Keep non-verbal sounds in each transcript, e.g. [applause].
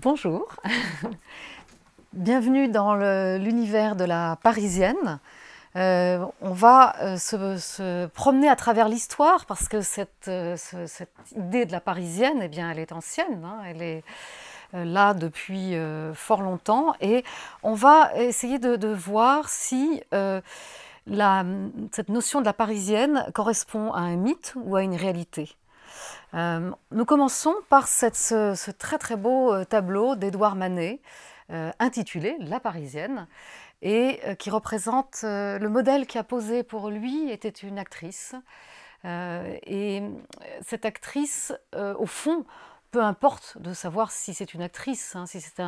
Bonjour, [laughs] bienvenue dans l'univers de la Parisienne. Euh, on va euh, se, promener à travers l'histoire parce que cette, euh, cette, idée de la Parisienne, eh bien, elle est ancienne, hein. elle est là depuis fort longtemps et on va essayer de, voir si cette notion de la Parisienne correspond à un mythe ou à une réalité. Euh, nous commençons par ce, très très beau euh, tableau d'Édouard Manet euh, intitulé La Parisienne et qui représente le modèle qui a posé pour lui était une actrice. et cette actrice, au fond, peu importe de savoir si c'est une actrice, hein, si c'est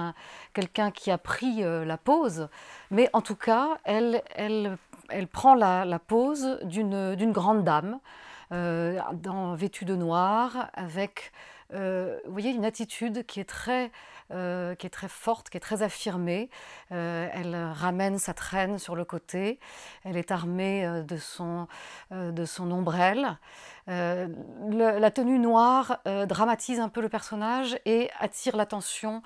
quelqu'un qui a pris la pose, mais en tout cas, elle, elle, elle prend la, la pose d'une grande dame, dans, vêtue de noir, avec euh, vous voyez, une attitude qui est très, euh, qui est très forte, qui est très affirmée. elle ramène sa traîne sur le côté. Elle est armée de, son, de son ombrelle. la tenue noire dramatise un peu le personnage et attire l'attention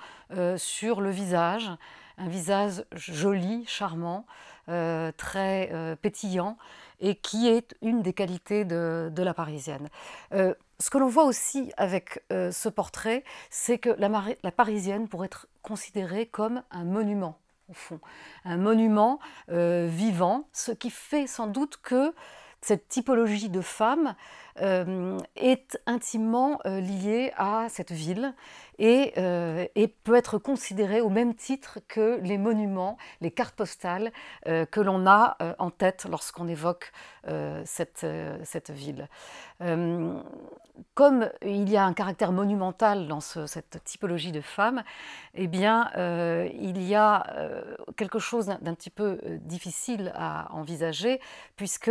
sur le visage. Un visage joli, charmant, très pétillant et qui est une des qualités de, la Parisienne. Euh, ce que l'on voit aussi avec euh, ce portrait, c'est que la, Parisienne pourrait être considérée comme un monument, au fond, un monument euh, vivant, ce qui fait sans doute que cette typologie de femme est intimement liée à cette ville euh, et, peut être considéré au même titre que les monuments, les cartes postales euh, que l'on a euh, en tête lorsqu'on évoque cette, cette, ville. comme il y a un caractère monumental dans cette typologie de femme, eh bien, il y a quelque chose d'un petit peu difficile à envisager, puisque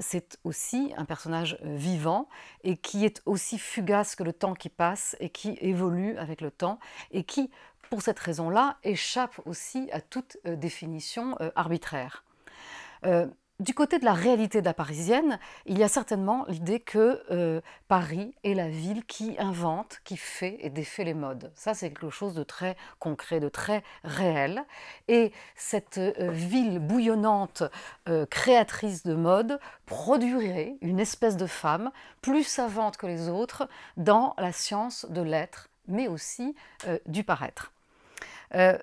c'est aussi un personnage vivant et qui est aussi fugace que le temps qui passe et qui évolue avec le temps et qui, pour cette raison-là, échappe aussi à toute euh, définition euh, arbitraire. Euh, du côté de la réalité de la parisienne, il y a certainement l'idée que Paris est la ville qui invente, qui fait et défait les modes. Ça, c'est quelque chose de très concret, de très réel. Et cette ville bouillonnante, créatrice de mode, produirait une espèce de femme plus savante que les autres dans la science de l'être mais aussi euh, du paraître. Euh,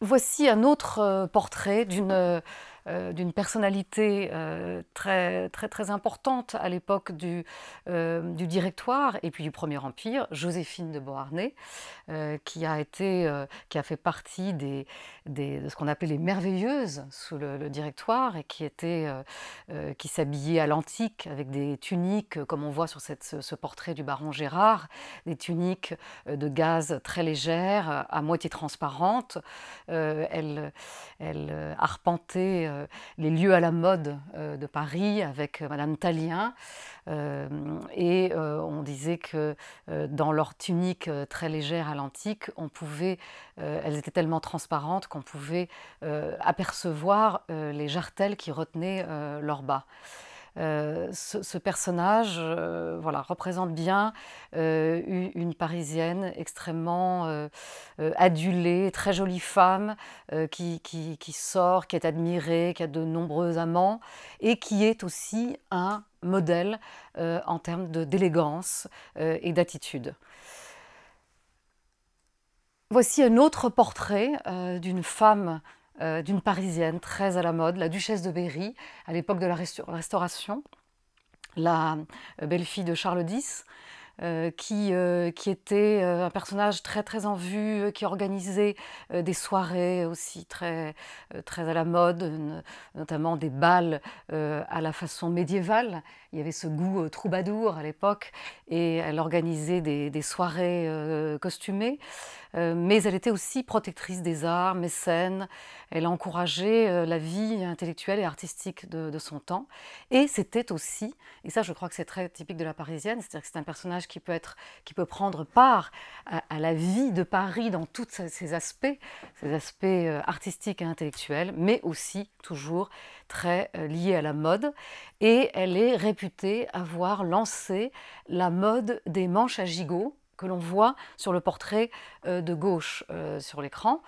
voici un autre euh, portrait d'une euh, d'une personnalité euh, très, très, très importante à l'époque du, euh, du Directoire et puis du Premier Empire, Joséphine de Beauharnais, qui, a été, qui a fait partie des, des de ce qu'on appelait les merveilleuses sous le, Directoire et qui, était, qui s'habillait à l'antique avec des tuniques, comme on voit sur cette, ce, portrait du baron Gérard, des tuniques de gaz très légères, à moitié transparentes. elle, elle arpentait euh, les lieux à la mode euh, de Paris avec euh, Madame Talien. et on disait que dans leurs tuniques très légères à l'antique, on pouvait, elles étaient tellement transparentes qu'on pouvait apercevoir les jartelles qui retenaient leurs bas. Euh, ce, personnage euh, voilà, représente bien euh, une Parisienne extrêmement adulée, très jolie femme, qui, qui, qui, sort, qui est admirée, qui a de nombreux amants, et qui est aussi un modèle en termes d'élégance et d'attitude. Voici un autre portrait d'une femme euh, d'une Parisienne très à la mode, la duchesse de Berry, à l'époque de la Restauration, la euh, belle-fille de Charles X, qui, qui, était un personnage très très en vue, qui organisait des soirées aussi très, très à la mode, notamment des balles à la façon médiévale. Il y avait ce goût troubadour à l'époque et elle organisait des, des soirées costumées. Euh, mais elle était aussi protectrice des arts, mécène. Elle a encouragé euh, la vie intellectuelle et artistique de, son temps. Et c'était aussi, et ça je crois que c'est très typique de la Parisienne, c'est-à-dire que c'est un personnage qui peut, être, qui peut prendre part à, la vie de Paris dans tous ses aspects, ses aspects euh, artistiques et intellectuels, mais aussi toujours très lié à la mode. Et elle est réputée avoir lancé la mode des manches à gigot que l'on voit sur le portrait de gauche sur l'écran.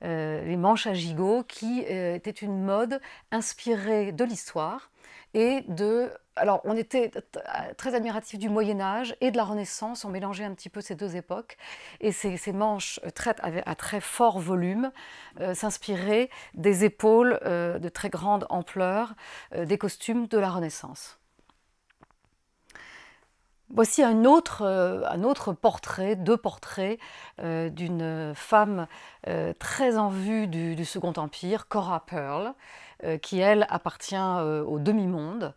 les manches à gigot qui étaient une mode inspirée de l'histoire et de... Alors, on était très admiratif du Moyen Âge et de la Renaissance, on mélangeait un petit peu ces deux époques, et ces, manches très, à très fort volume euh, s'inspiraient des épaules euh, de très grande ampleur euh, des costumes de la Renaissance. Voici un autre, portrait, deux portraits d'une femme très en vue du, Second Empire, Cora Pearl, euh, qui, elle, appartient euh, au demi-monde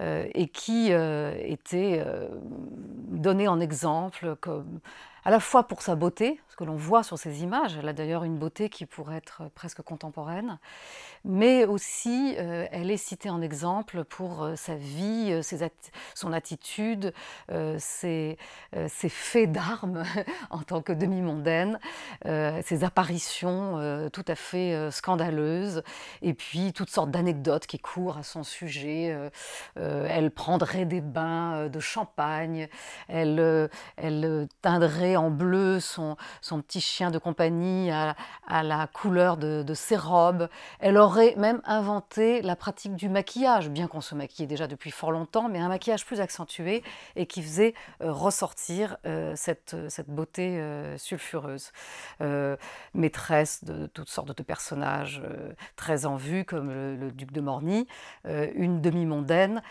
euh, et qui était donnée en exemple à la fois pour sa beauté, que l'on voit sur ces images, elle a d'ailleurs une beauté qui pourrait être presque contemporaine, mais aussi euh, elle est citée en exemple pour euh, sa vie, euh, son attitude, ses, faits d'armes [laughs] en tant que demi-mondaine, ses apparitions tout à fait scandaleuses, et puis toutes sortes d'anecdotes qui courent à son sujet. elle prendrait des bains de champagne, elle, elle teindrait en bleu son, son petit chien de compagnie à, la couleur de, ses robes. Elle aurait même inventé la pratique du maquillage, bien qu'on se maquillait déjà depuis fort longtemps, mais un maquillage plus accentué et qui faisait euh, ressortir euh, cette, cette, beauté euh, sulfureuse. maîtresse de toutes sortes de personnages très en vue, comme le, duc de Morny, une demi-mondaine,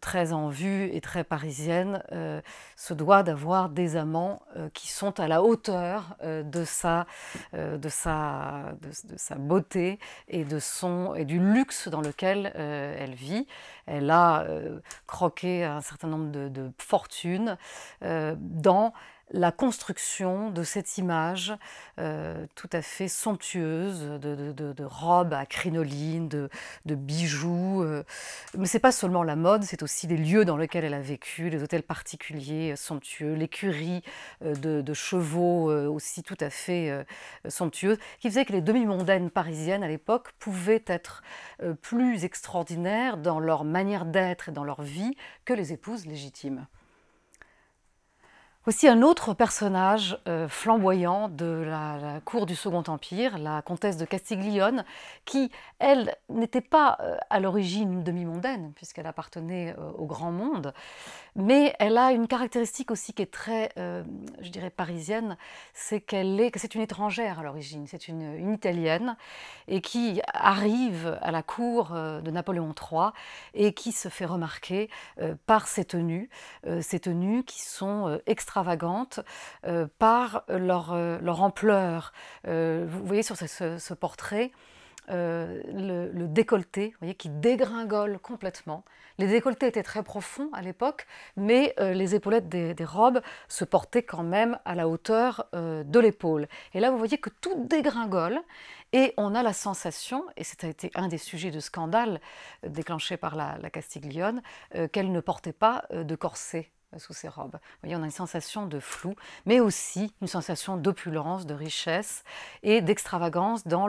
très en vue et très parisienne, se doit d'avoir des amants euh, qui sont à la hauteur euh, de, sa, euh, beauté et, de son, et du luxe dans lequel elle vit. Elle a croqué un certain nombre de fortunes dans la construction de cette image euh, tout à fait somptueuse de, robes à crinoline, de, bijoux. Euh. Mais ce n'est pas seulement la mode, c'est aussi les lieux dans lesquels elle a vécu, les hôtels particuliers euh, somptueux, l'écurie de, chevaux aussi tout à fait somptueuse, qui faisait que les demi-mondaines parisiennes à l'époque pouvaient être plus extraordinaires dans leur manière d'être et dans leur vie que les épouses légitimes. Aussi un autre personnage euh, flamboyant de la, cour du Second Empire, la comtesse de Castiglione, qui, elle, n'était pas euh, à l'origine demi-mondaine, puisqu'elle appartenait euh, au grand monde, mais elle a une caractéristique aussi qui est très, je dirais, parisienne, c'est qu'elle est, c'est une étrangère à l'origine, c'est une, une, Italienne, et qui arrive à la cour de Napoléon III et qui se fait remarquer par ses tenues, ses tenues qui sont extrêmement extravagantes euh, par leur, euh, leur ampleur. Euh, vous voyez sur ce, portrait le, décolleté, vous voyez, qui dégringole complètement. Les décolletés étaient très profonds à l'époque, mais les épaulettes des, robes se portaient quand même à la hauteur de l'épaule. Et là, vous voyez que tout dégringole. Et on a la sensation, et été un des sujets de scandale déclenché par la Castiglione, qu'elle ne portait pas de corset sous ses robes. Vous voyez, on a une sensation de flou, mais aussi une sensation d'opulence, de richesse et d'extravagance dans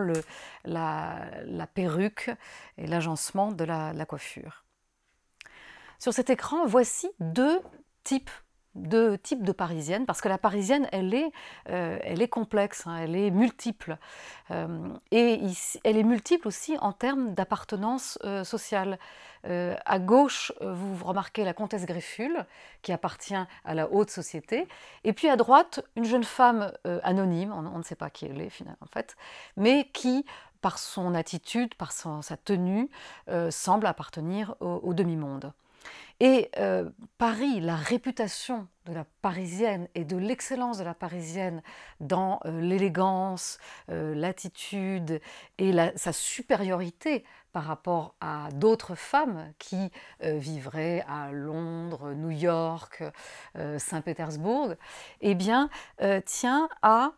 la, perruque et l'agencement de la, coiffure. Sur cet écran, voici deux types deux types de parisiennes, parce que la parisienne, elle est, euh, elle est complexe, hein, elle est multiple. Euh, et elle est multiple aussi en termes d'appartenance euh, sociale. à gauche, vous remarquez la comtesse Greffule, qui appartient à la haute société. Et puis à droite, une jeune femme anonyme, on, ne sait pas qui elle est finalement en fait, mais qui par son attitude, par sa tenue, semble appartenir au demi-monde. Et euh, Paris, la réputation de la parisienne et de l'excellence de la parisienne dans euh, l'élégance, euh, l'attitude et sa supériorité par rapport à d'autres femmes qui vivraient à Londres, New York, Saint-Pétersbourg, eh bien, tient à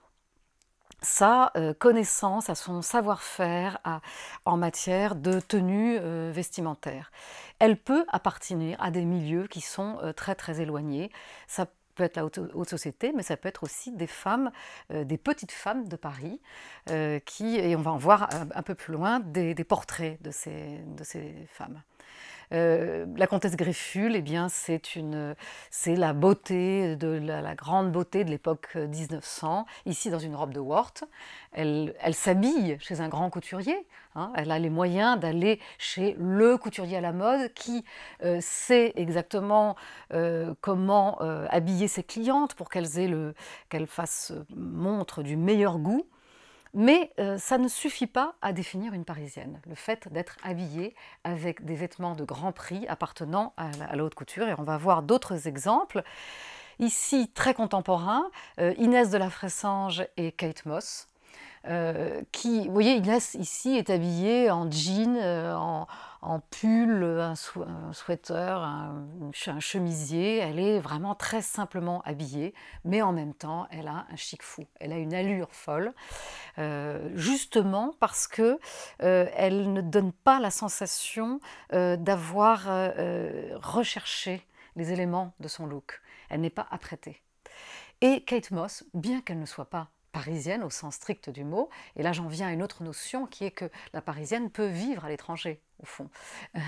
sa euh, connaissance, à son savoir-faire en matière de tenue euh, vestimentaire. Elle peut appartenir à des milieux qui sont euh, très très éloignés. Ça peut être la haute, société, mais ça peut être aussi des femmes, des petites femmes de Paris, qui, et on va en voir un, peu plus loin, des, portraits de ces, de ces femmes. La comtesse Grefful, eh bien, c'est la beauté, de la, grande beauté de l'époque 1900, ici dans une robe de Wort. Elle, s'habille chez un grand couturier. Hein. elle a les moyens d'aller chez le couturier à la mode qui sait exactement comment habiller ses clientes pour qu'elles fassent montre du meilleur goût. Mais euh, ça ne suffit pas à définir une Parisienne. Le fait d'être habillée avec des vêtements de grand prix appartenant à la, haute couture. Et on va voir d'autres exemples. Ici, très contemporains, euh, Inès de la Fressange et Kate Moss. Euh, qui, vous voyez, Inès ici est habillée en jean, en, en pull, un, sweater, un, chemisier. Elle est vraiment très simplement habillée, mais en même temps, elle a un chic fou. Elle a une allure folle, euh, justement parce que euh, elle ne donne pas la sensation euh, d'avoir recherché les éléments de son look. Elle n'est pas apprêtée. Et Kate Moss, bien qu'elle ne soit pas parisienne au sens strict du mot. Et là, j'en viens à une autre notion qui est que la parisienne peut vivre à l'étranger, au fond. [laughs]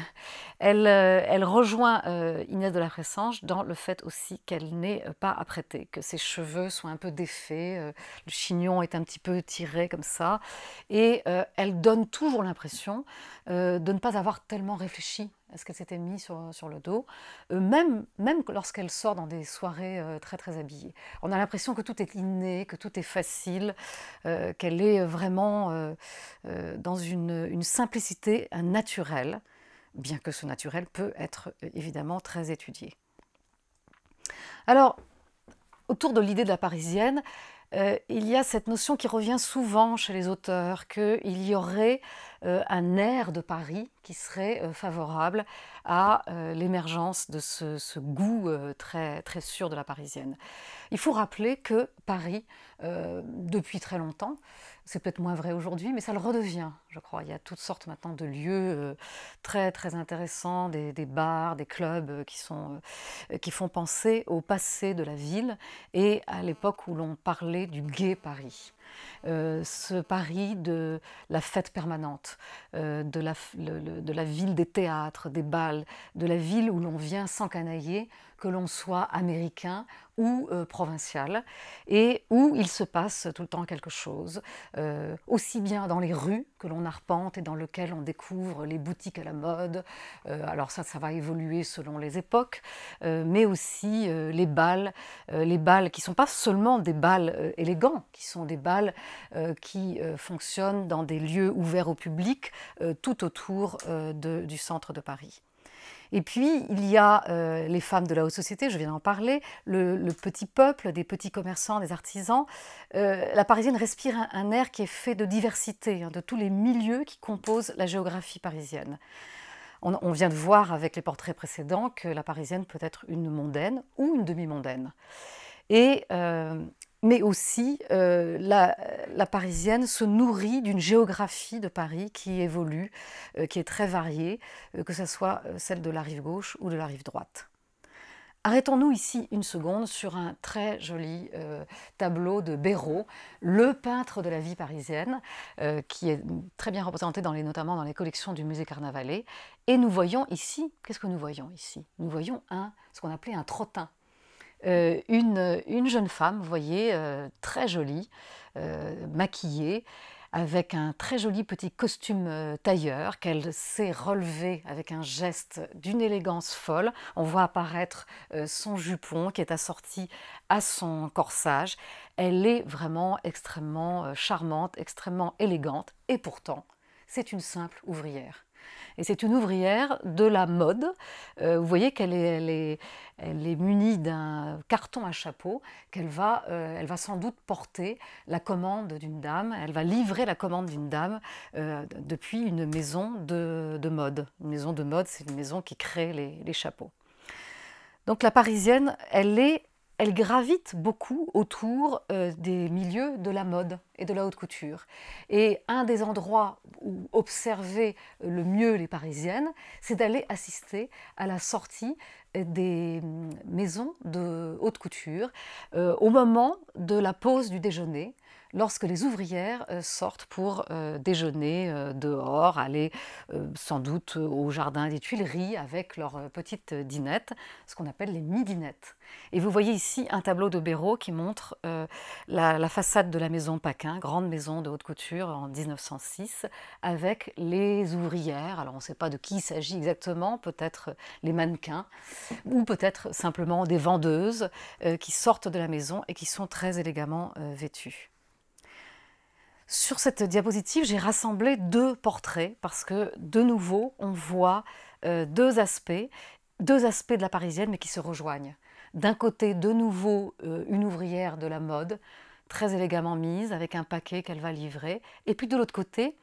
Elle, euh, elle rejoint euh, Inès de la Fressange dans le fait aussi qu'elle n'est euh, pas apprêtée, que ses cheveux sont un peu défaits, le chignon est un petit peu tiré comme ça, et elle donne toujours l'impression de ne pas avoir tellement réfléchi ce qu'elle s'était mis sur, le dos, euh, même, lorsqu'elle sort dans des soirées euh, très très habillées. On a l'impression que tout est inné, que tout est facile, euh, qu'elle est vraiment dans une, simplicité, un naturel, bien que ce naturel peut être évidemment très étudié. Alors, autour de l'idée de la parisienne, il y a cette notion qui revient souvent chez les auteurs, qu'il y aurait un air de Paris qui serait euh, favorable à euh, l'émergence de ce, goût très, très sûr de la parisienne. Il faut rappeler que Paris, depuis très longtemps, c'est peut-être moins vrai aujourd'hui, mais ça le redevient, je crois. Il y a toutes sortes maintenant de lieux très très intéressants, des, bars, des clubs qui, sont, qui font penser au passé de la ville et à l'époque où l'on parlait du gai Paris. Euh, ce Paris de la fête permanente, euh, de, la, de, la, ville des théâtres, des bals, de la ville où l'on vient s'encanailler, que l'on soit américain ou euh, provincial, et où il se passe tout le temps quelque chose, aussi bien dans les rues que l'on arpente et dans lesquelles on découvre les boutiques à la mode. Alors ça, ça va évoluer selon les époques, mais aussi les balles, les balles qui ne sont pas seulement des balles élégants, qui sont des balles qui fonctionnent dans des lieux ouverts au public tout autour du centre de Paris. Et puis, il y a euh, les femmes de la haute société, je viens d'en parler, le, petit peuple, des petits commerçants, des artisans. Euh, la Parisienne respire un, air qui est fait de diversité, hein, de tous les milieux qui composent la géographie parisienne. On, vient de voir avec les portraits précédents que la Parisienne peut être une mondaine ou une demi-mondaine. Et euh, mais aussi euh, la, parisienne se nourrit d'une géographie de Paris qui évolue, euh, qui est très variée, euh, que ce soit celle de la rive gauche ou de la rive droite. Arrêtons-nous ici une seconde sur un très joli tableau de Béraud, le peintre de la vie parisienne, qui est très bien représenté notamment dans les collections du musée Carnavalet. Et nous voyons ici, qu'est-ce que nous voyons ici? Nous voyons un, ce qu'on appelait un trottin. Euh, une, jeune femme, vous voyez, euh, très jolie, euh, maquillée, avec un très joli petit costume tailleur qu'elle sait relever avec un geste d'une élégance folle. On voit apparaître son jupon qui est assorti à son corsage. Elle est vraiment extrêmement charmante, extrêmement élégante et pourtant, c'est une simple ouvrière. Et c'est une ouvrière de la mode. Euh, vous voyez qu'elle est, elle munie d'un carton à chapeau qu'elle va, euh, elle va sans doute porter la commande d'une dame. Elle va livrer la commande d'une dame euh, depuis une maison de, mode. Une maison de mode, c'est une maison qui crée les, les chapeaux. Donc la parisienne, elle est elle gravite beaucoup autour euh, des milieux de la mode et de la haute couture. Et un des endroits où observer le mieux les Parisiennes, c'est d'aller assister à la sortie des hum, maisons de haute couture au moment de la pause du déjeuner lorsque les ouvrières euh, sortent pour euh, déjeuner euh, dehors, aller sans doute au jardin des Tuileries avec leur petite dinette, ce qu'on appelle les midinettes. Et vous voyez ici un tableau de Béraud qui montre la, façade de la maison Paquin, grande maison de haute couture en 1906, avec les ouvrières. Alors on ne sait pas de qui il s'agit exactement, peut-être les mannequins, ou peut-être simplement des vendeuses qui sortent de la maison et qui sont très élégamment vêtues. Sur cette diapositive, j'ai rassemblé deux portraits parce que de nouveau, on voit euh, deux aspects, deux aspects de la parisienne mais qui se rejoignent. D'un côté, de nouveau, euh, une ouvrière de la mode, très élégamment mise, avec un paquet qu'elle va livrer. Et puis de l'autre côté,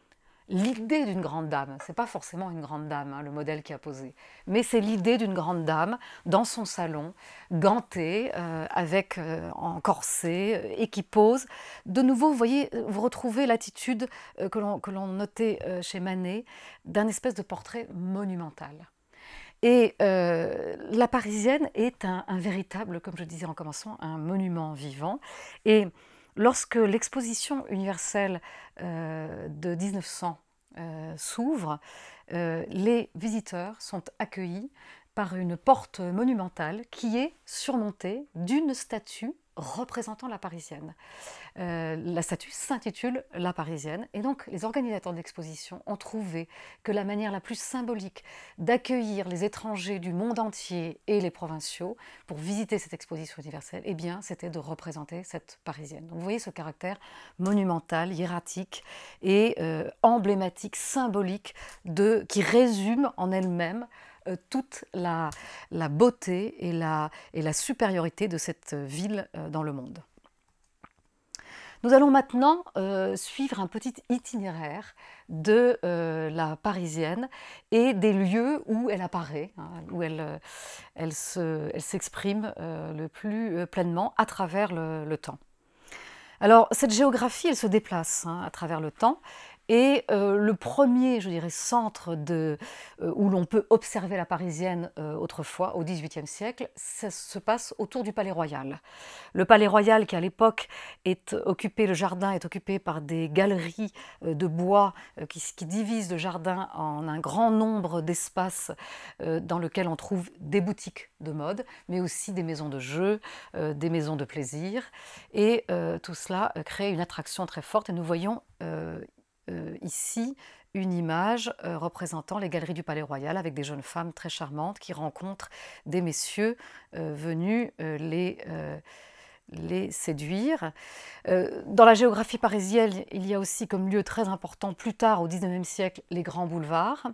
l'idée d'une grande dame. C'est pas forcément une grande dame, hein, le modèle qui a posé, mais c'est l'idée d'une grande dame dans son salon, gantée, euh, avec euh, en corset, euh, et qui pose. De nouveau, vous voyez, vous retrouvez l'attitude que l'on notait chez Manet d'un espèce de portrait monumental. Et la Parisienne est un, un, véritable, comme je disais en commençant, un monument vivant. Et Lorsque l'exposition universelle euh, de 1900 euh, s'ouvre, euh, les visiteurs sont accueillis par une porte monumentale qui est surmontée d'une statue représentant la Parisienne. Euh, la statue s'intitule La Parisienne et donc les organisateurs d'exposition ont trouvé que la manière la plus symbolique d'accueillir les étrangers du monde entier et les provinciaux pour visiter cette exposition universelle, eh bien, c'était de représenter cette Parisienne. Donc vous voyez ce caractère monumental, hiératique et euh, emblématique, symbolique de, qui résume en elle-même euh, toute la, beauté et la, supériorité de cette ville euh, dans le monde. Nous allons maintenant euh, suivre un petit itinéraire de la Parisienne et des lieux où elle apparaît, hein, où elle, s'exprime le plus pleinement à travers le, temps. Alors cette géographie, elle se déplace hein, à travers le temps et euh, le premier, je dirais, centre euh, où l'on peut observer la Parisienne euh, autrefois, au XVIIIe siècle, ça se passe autour du Palais Royal. Le Palais Royal, qui à l'époque est occupé, le jardin est occupé par des galeries de bois qui, qui, divisent le jardin en un grand nombre d'espaces dans lesquels on trouve des boutiques de mode, mais aussi des maisons de jeux, des maisons de plaisir. Et tout cela crée une attraction très forte. Et nous voyons euh, ici une image euh, représentant les galeries du Palais Royal avec des jeunes femmes très charmantes qui rencontrent des messieurs euh, venus les, les séduire. dans la géographie parisienne, il y a aussi comme lieu très important, plus tard au XIXe siècle, les grands boulevards.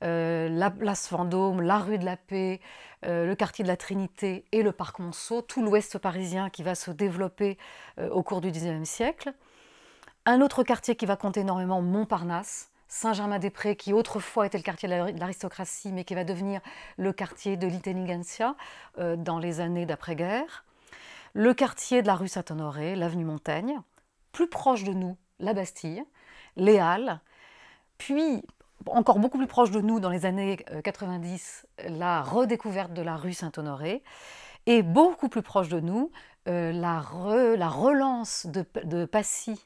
la place Vendôme, la rue de la Paix, le quartier de la Trinité et le parc Monceau, tout l'ouest parisien qui va se développer au cours du XIXe siècle. Un autre quartier qui va compter énormément, Montparnasse, Saint-Germain-des-Prés, qui autrefois était le quartier de l'aristocratie, mais qui va devenir le quartier de l'intelligentsia euh, dans les années d'après-guerre. Le quartier de la rue Saint-Honoré, l'avenue Montaigne. Plus proche de nous, la Bastille, les Halles. Puis, encore beaucoup plus proche de nous, dans les années 90, euh, la redécouverte de la rue Saint-Honoré. Et beaucoup plus proche de nous, euh, la, relance de, de Passy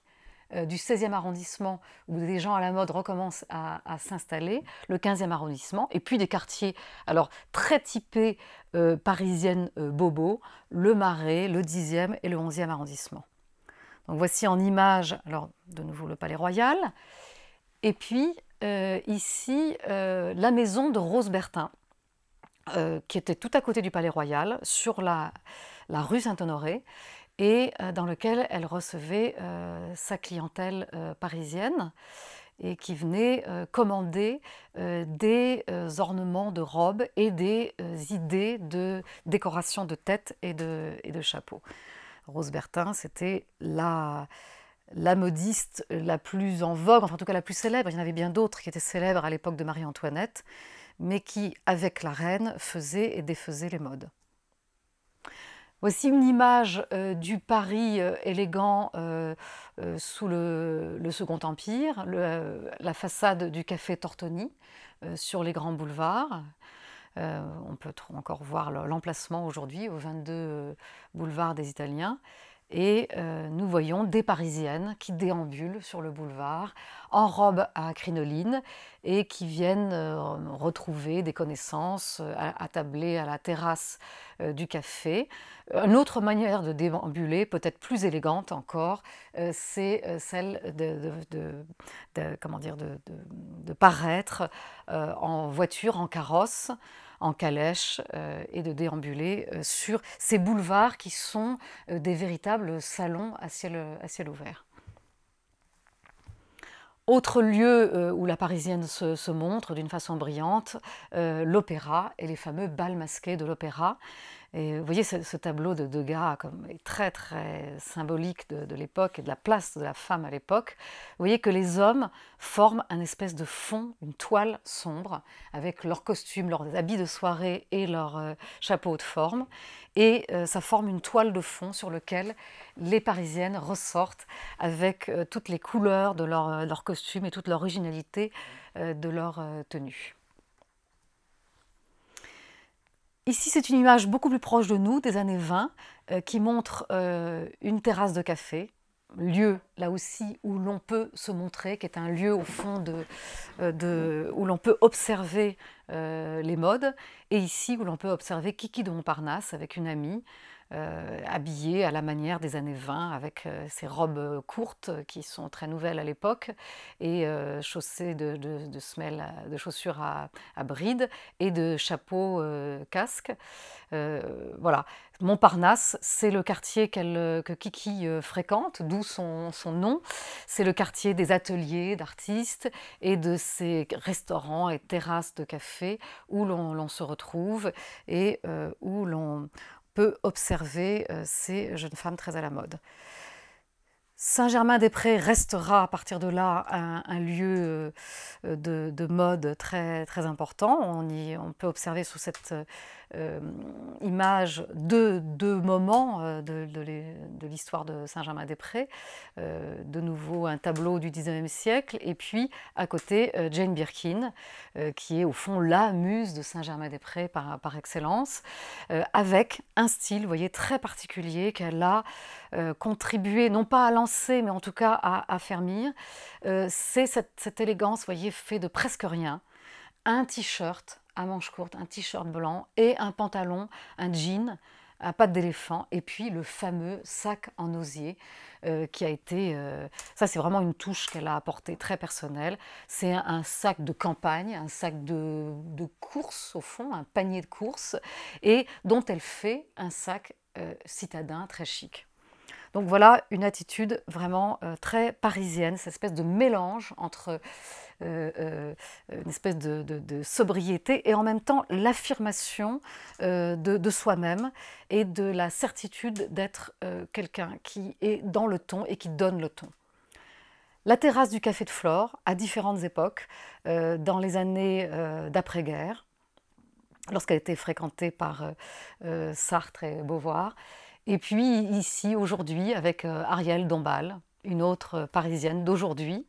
euh, du 16e arrondissement où des gens à la mode recommencent à, s'installer, le 15e arrondissement, et puis des quartiers alors très typés euh, parisiennes euh, bobo, le Marais, le 10e et le 11e arrondissement. Donc voici en image, alors de nouveau le Palais Royal, et puis ici la maison de Rose Bertin, qui était tout à côté du Palais Royal, sur la rue Saint-Honoré, et euh, dans lequel elle recevait euh, sa clientèle euh, parisienne et qui venait commander des ornements de robes et des idées de décoration de tête et de, et de chapeau. Rose Bertin, c'était la, la modiste la plus en vogue, enfin en tout cas la plus célèbre. Il y en avait bien d'autres qui étaient célèbres à l'époque de Marie-Antoinette, mais qui, avec la reine, faisaient et défaisaient les modes. Voici une image euh, du Paris euh, élégant euh, sous le, Second Empire, la façade du café Tortoni sur les grands boulevards. on peut encore voir l'emplacement aujourd'hui au 22 boulevard des Italiens. Et nous voyons des Parisiennes qui déambulent sur le boulevard en robe à crinoline et qui viennent retrouver des connaissances attablées à la terrasse du café. Une autre manière de déambuler, peut-être plus élégante encore, c'est celle de, comment dire, de paraître en voiture, en carrosse en calèche euh, et de déambuler euh, sur ces boulevards qui sont euh, des véritables salons à ciel, à ciel ouvert. Autre lieu où la Parisienne se, montre d'une façon brillante, l'opéra et les fameux bals masqués de l'opéra. Vous voyez ce, tableau de Degas comme est très très symbolique de, l'époque et de la place de la femme à l'époque. Vous voyez que les hommes forment un espèce de fond, une toile sombre, avec leurs costumes, leurs habits de soirée et leurs euh, chapeaux de forme. Et euh, ça forme une toile de fond sur lequel les Parisiennes ressortent avec euh, toutes les couleurs de leurs leur costumes et toute l'originalité de leur tenue. Ici, c'est une image beaucoup plus proche de nous, des années 20, euh, qui montre euh, une terrasse de café, lieu là aussi où l'on peut se montrer, qui est un lieu au fond de, euh, où l'on peut observer les modes, et ici où l'on peut observer Kiki de Montparnasse avec une amie habillée à la manière des années 20 avec euh, ses robes courtes qui sont très nouvelles à l'époque et euh, chaussées de, semelles, de chaussures à, bride et de chapeaux casques. voilà. Montparnasse, c'est le quartier que Kiki fréquente, d'où son, son, nom. C'est le quartier des ateliers d'artistes et de ces restaurants et terrasses de café où l'on se retrouve et où l'on peut observer euh, ces jeunes femmes très à la mode. Saint-Germain-des-Prés restera à partir de là un, lieu euh, de, mode très, important. On peut observer sous cette euh, image deux, deux moments euh, de, de l'histoire de Saint-Germain-des-Prés. Euh, de nouveau un tableau du 19e siècle, et puis à côté Jane Birkin, qui est au fond la muse de Saint-Germain-des-Prés par, excellence, avec un style, vous voyez, très particulier qu'elle a contribué, non pas à lancer, mais en tout cas à affermir. C'est cette, cette élégance, vous voyez, fait de presque rien. Un t-shirt, à manches courtes, un t-shirt blanc et un pantalon, un jean à pattes d'éléphant, et puis le fameux sac en osier euh, qui a été... Euh, ça, c'est vraiment une touche qu'elle a apportée très personnelle. C'est un, sac de campagne, un sac de, course, au fond, un panier de course, et dont elle fait un sac euh, citadin très chic. Donc voilà une attitude vraiment très parisienne, cette espèce de mélange entre euh, euh, une espèce de, sobriété et en même temps l'affirmation euh, de, soi-même et de la certitude d'être quelqu'un qui est dans le ton et qui donne le ton. La terrasse du Café de Flore, à différentes époques, dans les années d'après-guerre, lorsqu'elle était fréquentée par Sartre et Beauvoir, et puis ici, aujourd'hui, avec Ariel Dombal, une autre parisienne d'aujourd'hui,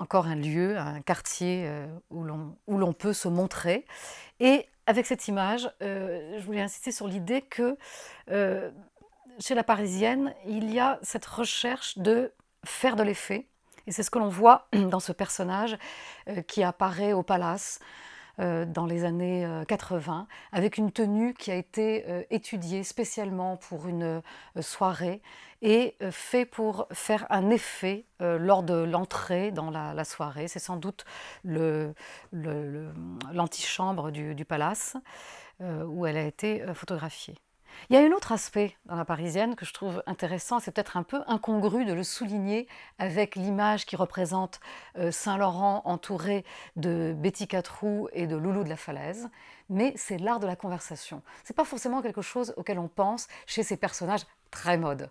encore un lieu, un quartier euh, où l'on peut se montrer. Et avec cette image, euh, je voulais insister sur l'idée que euh, chez la Parisienne, il y a cette recherche de faire de l'effet. Et c'est ce que l'on voit [clears throat] dans ce personnage qui apparaît au palace dans les années 80, avec une tenue qui a été étudiée spécialement pour une soirée et euh, fait pour faire un effet euh, lors de l'entrée dans la, soirée. C'est sans doute l'antichambre du, du, palace euh, où elle a été photographiée. Il y a un autre aspect dans la parisienne que je trouve intéressant, c'est peut-être un peu incongru de le souligner avec l'image qui représente Saint-Laurent entouré de Betty Catrou et de Loulou de la Falaise, mais c'est l'art de la conversation. Ce n'est pas forcément quelque chose auquel on pense chez ces personnages très mode.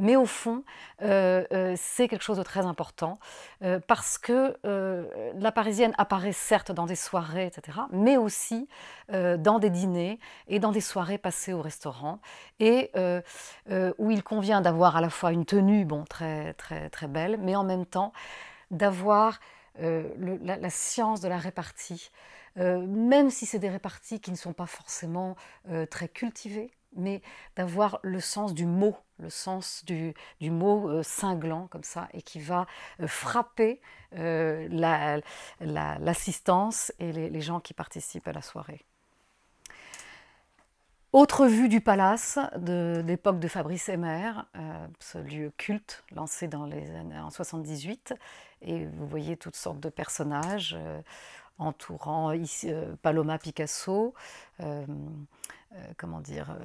Mais au fond, euh, euh, c'est quelque chose de très important euh, parce que la Parisienne apparaît certes dans des soirées, etc., mais aussi dans des dîners et dans des soirées passées au restaurant et où il convient d'avoir à la fois une tenue, bon, très, très, très belle, mais en même temps d'avoir la, la, science de la répartie, même si c'est des réparties qui ne sont pas forcément très cultivées, mais d'avoir le sens du mot, le sens du, mot cinglant comme ça, et qui va frapper l'assistance et les gens qui participent à la soirée. Autre vue du palace de, l'époque de Fabrice Emmer, euh, ce lieu culte lancé dans les années en 78, et vous voyez toutes sortes de personnages euh, entourant euh, Paloma Picasso, comment dire,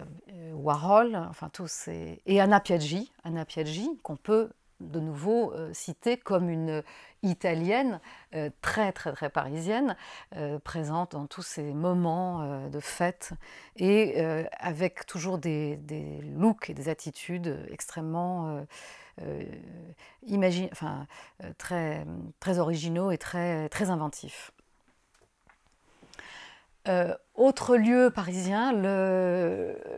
Warhol, enfin tous et Anna Piaggi, Anna Piaggi qu'on peut de nouveau euh, citée comme une italienne euh, très très très parisienne, euh, présente dans tous ces moments de fête et avec toujours des, looks et des attitudes extrêmement enfin, très, très originaux et très, très inventifs. Euh, autre lieu parisien,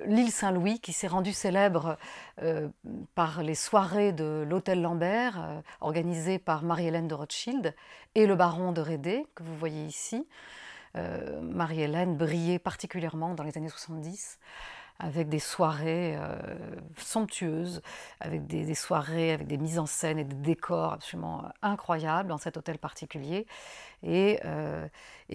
l'île Saint-Louis, qui s'est rendu célèbre euh, par les soirées de l'Hôtel Lambert, euh, organisées par Marie-Hélène de Rothschild et le baron de Rédé, que vous voyez ici. Marie-Hélène brillait particulièrement dans les années 70 avec des soirées euh, somptueuses, avec des, soirées, avec des mises en scène et des décors absolument incroyables dans cet hôtel particulier, et, euh,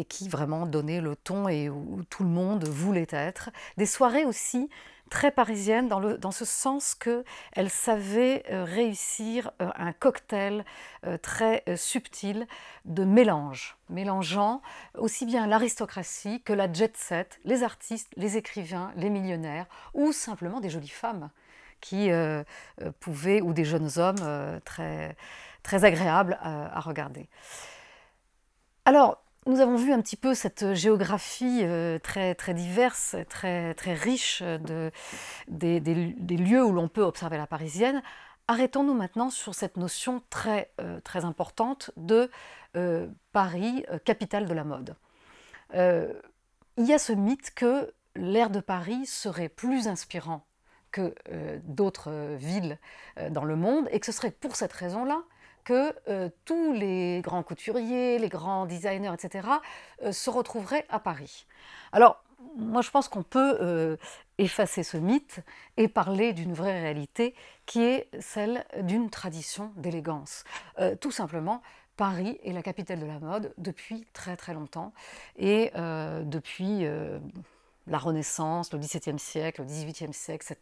qui vraiment donnait le ton et où tout le monde voulait être. Des soirées aussi très parisienne dans, le, dans ce sens qu'elle savait euh, réussir euh, un cocktail euh, très subtil de mélange, mélangeant aussi bien l'aristocratie que la jet set, les artistes, les écrivains, les millionnaires ou simplement des jolies femmes qui pouvaient, ou des jeunes hommes très, très agréables à, à regarder. Alors, nous avons vu un petit peu cette géographie euh, très, diverse, très, très riche de, des, lieux où l'on peut observer la parisienne. Arrêtons-nous maintenant sur cette notion très, euh, importante de euh, Paris, capitale de la mode. il y a ce mythe que l'air de Paris serait plus inspirant que d'autres villes dans le monde et que ce serait pour cette raison-là que euh, tous les grands couturiers, les grands designers, etc., euh, se retrouveraient à Paris. Alors, moi, je pense qu'on peut euh, effacer ce mythe et parler d'une vraie réalité qui est celle d'une tradition d'élégance. tout simplement, Paris est la capitale de la mode depuis très très longtemps et depuis la Renaissance, le XVIIe siècle, le XVIIIe siècle,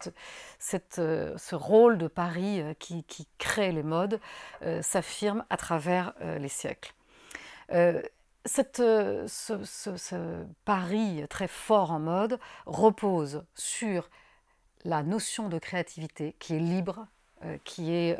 euh, ce rôle de Paris euh, qui, crée les modes euh, s'affirme à travers les siècles. Ce, Paris très fort en mode repose sur la notion de créativité qui est libre, qui est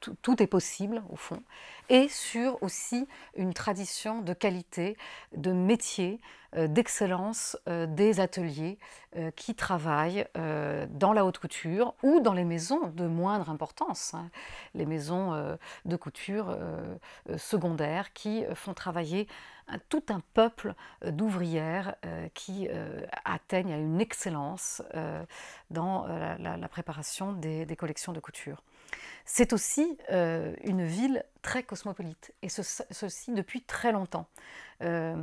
tout, est possible au fond, et sur aussi une tradition de qualité, de métier, d'excellence euh, des ateliers euh, qui travaillent dans la haute couture ou dans les maisons de moindre importance, hein. les maisons de couture secondaires qui font travailler tout un peuple d'ouvrières qui atteignent à une excellence dans la, préparation des, collections de couture. C'est aussi une ville très cosmopolite, et ceci depuis très longtemps. Euh,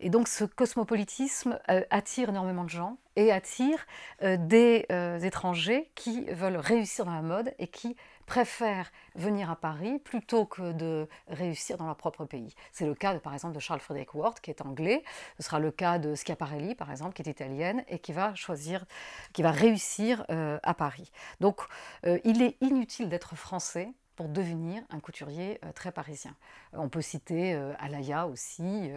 et donc ce cosmopolitisme euh, attire énormément de gens et attire euh, des étrangers qui veulent réussir dans la mode et qui préfèrent venir à Paris plutôt que de réussir dans leur propre pays. C'est le cas par exemple de Charles Frederick Worth qui est anglais, ce sera le cas de Schiaparelli par exemple qui est italienne et qui va choisir, qui va réussir à Paris. Donc il est inutile d'être français pour devenir un couturier euh, très parisien. Euh, on peut citer euh, Alaya aussi,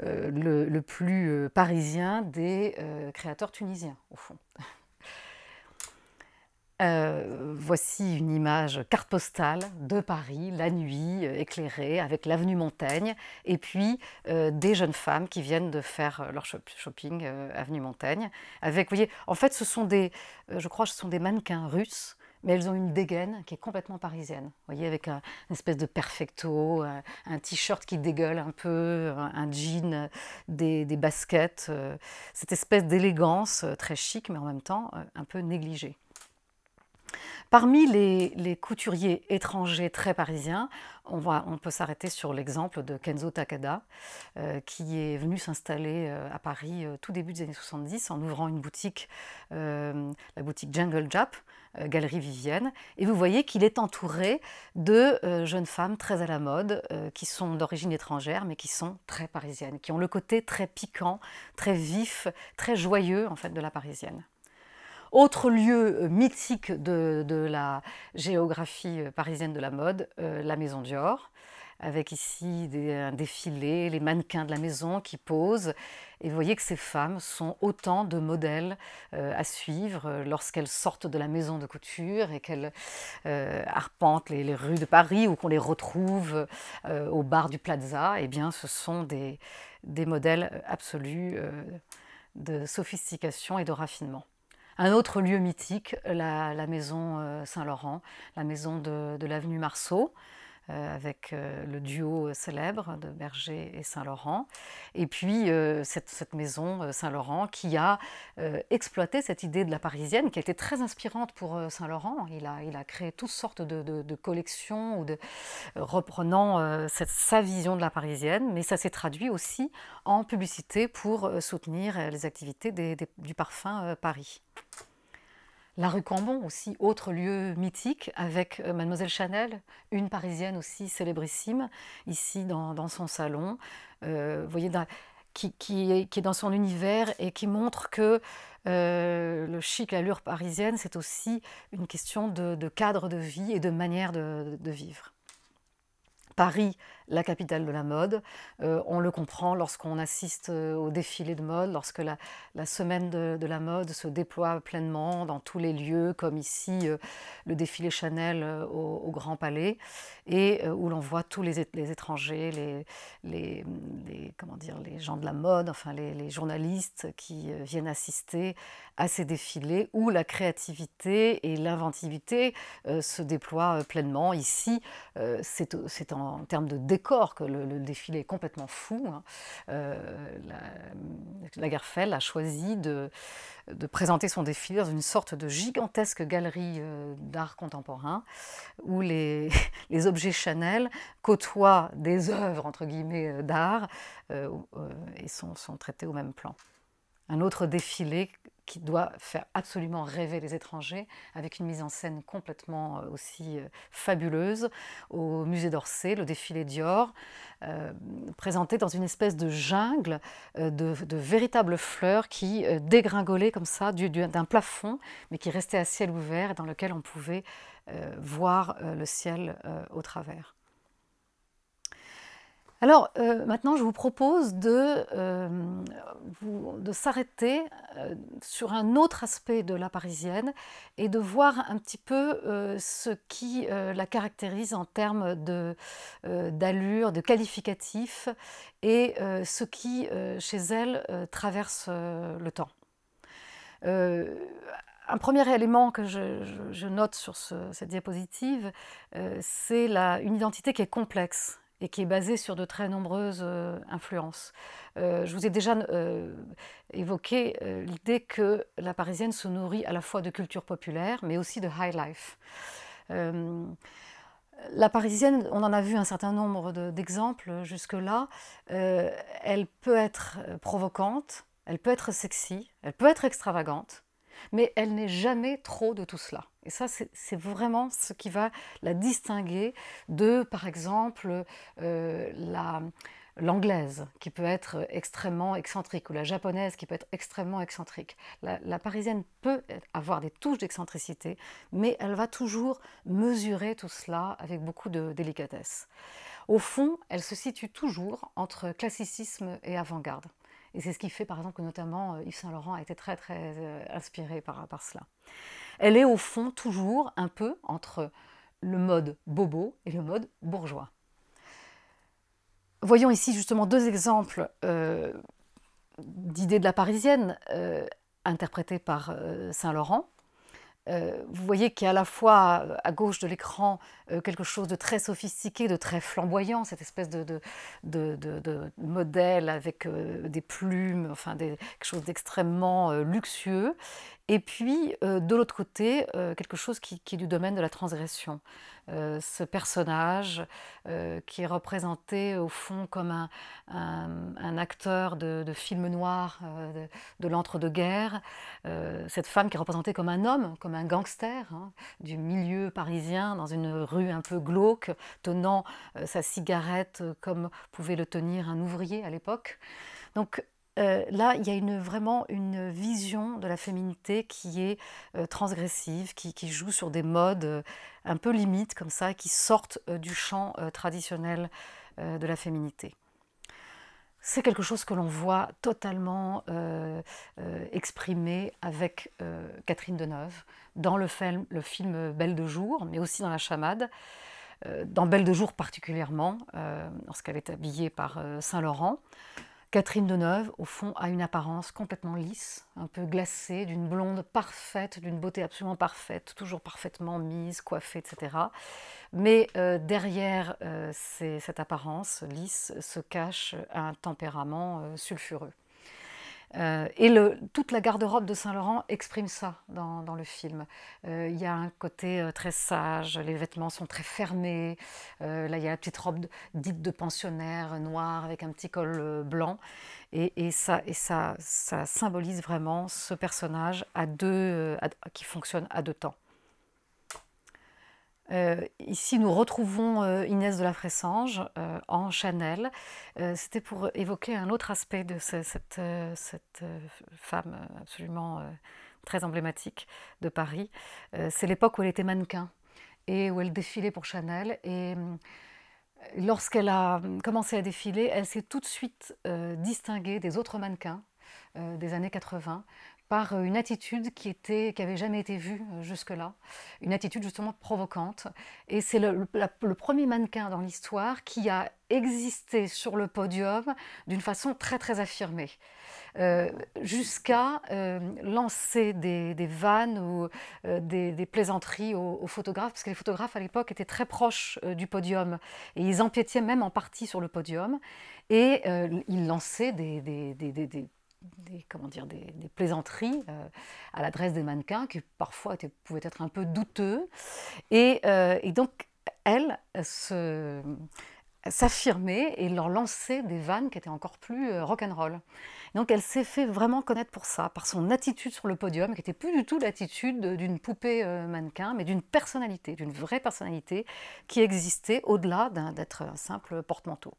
le, plus parisien des créateurs tunisiens, au fond. [laughs] voici une image carte postale de Paris, la nuit éclairée, avec l'avenue Montaigne, et puis des jeunes femmes qui viennent de faire leur shopping avenue Montaigne. Avec, vous voyez, en fait, ce sont des, je crois, ce sont des mannequins russes mais elles ont une dégaine qui est complètement parisienne. Vous voyez, avec un, une espèce de perfecto, un, t-shirt qui dégueule un peu, un, jean, des, baskets, euh, cette espèce d'élégance euh, très chic, mais en même temps euh, un peu négligée. Parmi les, couturiers étrangers très parisiens, on, peut s'arrêter sur l'exemple de Kenzo Takada, euh, qui est venu s'installer euh, à Paris euh, tout début des années 70 en ouvrant une boutique, la boutique Jungle Jap, Galerie Vivienne. Et vous voyez qu'il est entouré de jeunes femmes très à la mode, qui sont d'origine étrangère, mais qui sont très parisiennes, qui ont le côté très piquant, très vif, très joyeux en fait de la parisienne. Autre lieu euh, mythique de, la géographie euh, parisienne de la mode, euh, la Maison Dior, avec ici un défilé, les mannequins de la maison qui posent. Et vous voyez que ces femmes sont autant de modèles à suivre lorsqu'elles sortent de la maison de couture et qu'elles arpentent les, rues de Paris ou qu'on les retrouve au bar du Plaza. Eh bien, ce sont des, des modèles absolus de sophistication et de raffinement. Un autre lieu mythique, la, maison euh, Saint-Laurent, la maison de, l'avenue Marceau, avec euh, le duo célèbre de Berger et Saint-Laurent. Et puis cette, maison Saint-Laurent qui a exploité cette idée de la parisienne, qui a été très inspirante pour Saint-Laurent. Il a, créé toutes sortes de, collections ou de, reprenant sa vision de la parisienne, mais ça s'est traduit aussi en publicité pour soutenir les activités du parfum Paris. La rue Cambon aussi, autre lieu mythique, avec euh, Mademoiselle Chanel, une parisienne aussi célébrissime, ici dans, son salon. Euh, voyez, qui, est, dans son univers et qui montre que euh, le chic, l'allure parisienne, c'est aussi une question de, cadre de vie et de manière de vivre. Paris, la capitale de la mode. Euh, on le comprend lorsqu'on assiste euh, au défilé de mode, lorsque la, semaine de, la mode se déploie pleinement dans tous les lieux, comme ici euh, le défilé Chanel au, Grand Palais, et où l'on voit tous les, étrangers, les, comment dire, les gens de la mode, enfin les, journalistes qui viennent assister à ces défilés où la créativité et l'inventivité se déploient pleinement. Ici, c'est en termes de décor que le, défilé est complètement fou. Hein. Euh, la, Lagerfeld a choisi de, présenter son défilé dans une sorte de gigantesque galerie euh, d'art contemporain où les, [laughs] les, objets Chanel côtoient des œuvres entre guillemets euh, d'art et sont, sont traités au même plan. Un autre défilé qui doit faire absolument rêver les étrangers, avec une mise en scène complètement euh, aussi euh, fabuleuse, au musée d'Orsay, le défilé Dior, euh, présenté dans une espèce de jungle de, véritables fleurs qui dégringolaient comme ça d'un plafond, mais qui restait à ciel ouvert et dans lequel on pouvait voir le ciel au travers. Alors euh, maintenant, je vous propose de, euh, s'arrêter euh, sur un autre aspect de la parisienne et de voir un petit peu ce qui la caractérise en termes d'allure, de, qualificatif et ce qui, chez elle, traverse le temps. Un premier élément que je, note sur cette diapositive, c'est une identité qui est complexe et qui est basé sur de très nombreuses euh, influences. Euh, je vous ai déjà euh, évoqué l'idée que la parisienne se nourrit à la fois de culture populaire, mais aussi de high life. la parisienne, on en a vu un certain nombre d'exemples jusque-là, elle peut être provocante, elle peut être sexy, elle peut être extravagante, mais elle n'est jamais trop de tout cela. Et ça, c'est vraiment ce qui va la distinguer de, par exemple, euh, l'anglaise, qui peut être extrêmement excentrique, ou la japonaise, qui peut être extrêmement excentrique. La, parisienne peut avoir des touches d'excentricité, mais elle va toujours mesurer tout cela avec beaucoup de délicatesse. Au fond, elle se situe toujours entre classicisme et avant-garde. Et c'est ce qui fait, par exemple, que notamment euh, Yves Saint-Laurent a été très, très euh, inspiré par, par cela. Elle est au fond toujours un peu entre le mode bobo et le mode bourgeois. Voyons ici justement deux exemples euh, d'idées de la parisienne interprétées par Saint-Laurent. Euh, vous voyez qu'il y a à la fois à gauche de l'écran euh, quelque chose de très sophistiqué, de très flamboyant, cette espèce de, modèle avec euh, des plumes, enfin quelque chose d'extrêmement luxueux. Et puis, euh, de l'autre côté, euh, quelque chose qui, est du domaine de la transgression. Euh, ce personnage qui est représenté au fond comme un, acteur de, film noir de, l'entre-deux-guerres, cette femme qui est représentée comme un homme, comme un gangster hein, du milieu parisien, dans une rue un peu glauque, tenant sa cigarette comme pouvait le tenir un ouvrier à l'époque. Donc euh, là, il y a vraiment une vision de la féminité qui est euh, transgressive, qui, joue sur des modes euh, un peu limites comme ça, qui sortent du champ traditionnel de la féminité. C'est quelque chose que l'on voit totalement exprimé avec Catherine Deneuve dans le film, le film Belle de jour, mais aussi dans La chamade dans Belle de jour particulièrement, lorsqu'elle est habillée par Saint-Laurent. Catherine Deneuve, au fond, a une apparence complètement lisse, un peu glacée, d'une blonde parfaite, d'une beauté absolument parfaite, toujours parfaitement mise, coiffée, etc. Mais euh, derrière euh, cette apparence lisse se cache un tempérament euh, sulfureux. Euh, et toute la garde-robe de Saint-Laurent exprime ça dans, le film. Euh, il y a un côté euh, très sage, les vêtements sont très fermés. là, il y a la petite robe dite de pensionnaire noire avec un petit col blanc. Et, ça, symbolise vraiment ce personnage à deux, qui fonctionne à deux temps. Euh, ici, nous retrouvons euh, Inès de la Fressange euh, en Chanel. C'était pour évoquer un autre aspect de cette, cette femme absolument très emblématique de Paris. C'est l'époque où elle était mannequin et où elle défilait pour Chanel. Et lorsqu'elle a commencé à défiler, elle s'est tout de suite distinguée des autres mannequins des années 80 par euh, une attitude qui était qui avait jamais été vue euh, jusque-là, une attitude justement provocante. Et c'est le, premier mannequin dans l'histoire qui a existé sur le podium d'une façon très très affirmée, euh, jusqu'à lancer des, vannes ou des, plaisanteries aux, photographes, parce que les photographes à l'époque étaient très proches du podium. Et ils empiétaient même en partie sur le podium. Et ils lançaient des, des, comment dire, des, plaisanteries euh, à l'adresse des mannequins qui parfois pouvaient être un peu douteux. Et, euh, donc, elle s'affirmait et leur lançait des vannes qui étaient encore plus euh, rock'n'roll. Donc elle s'est fait vraiment connaître pour ça, par son attitude sur le podium, qui n'était plus du tout l'attitude d'une poupée mannequin, mais d'une personnalité, d'une vraie personnalité qui existait au-delà d'être un simple porte-manteau.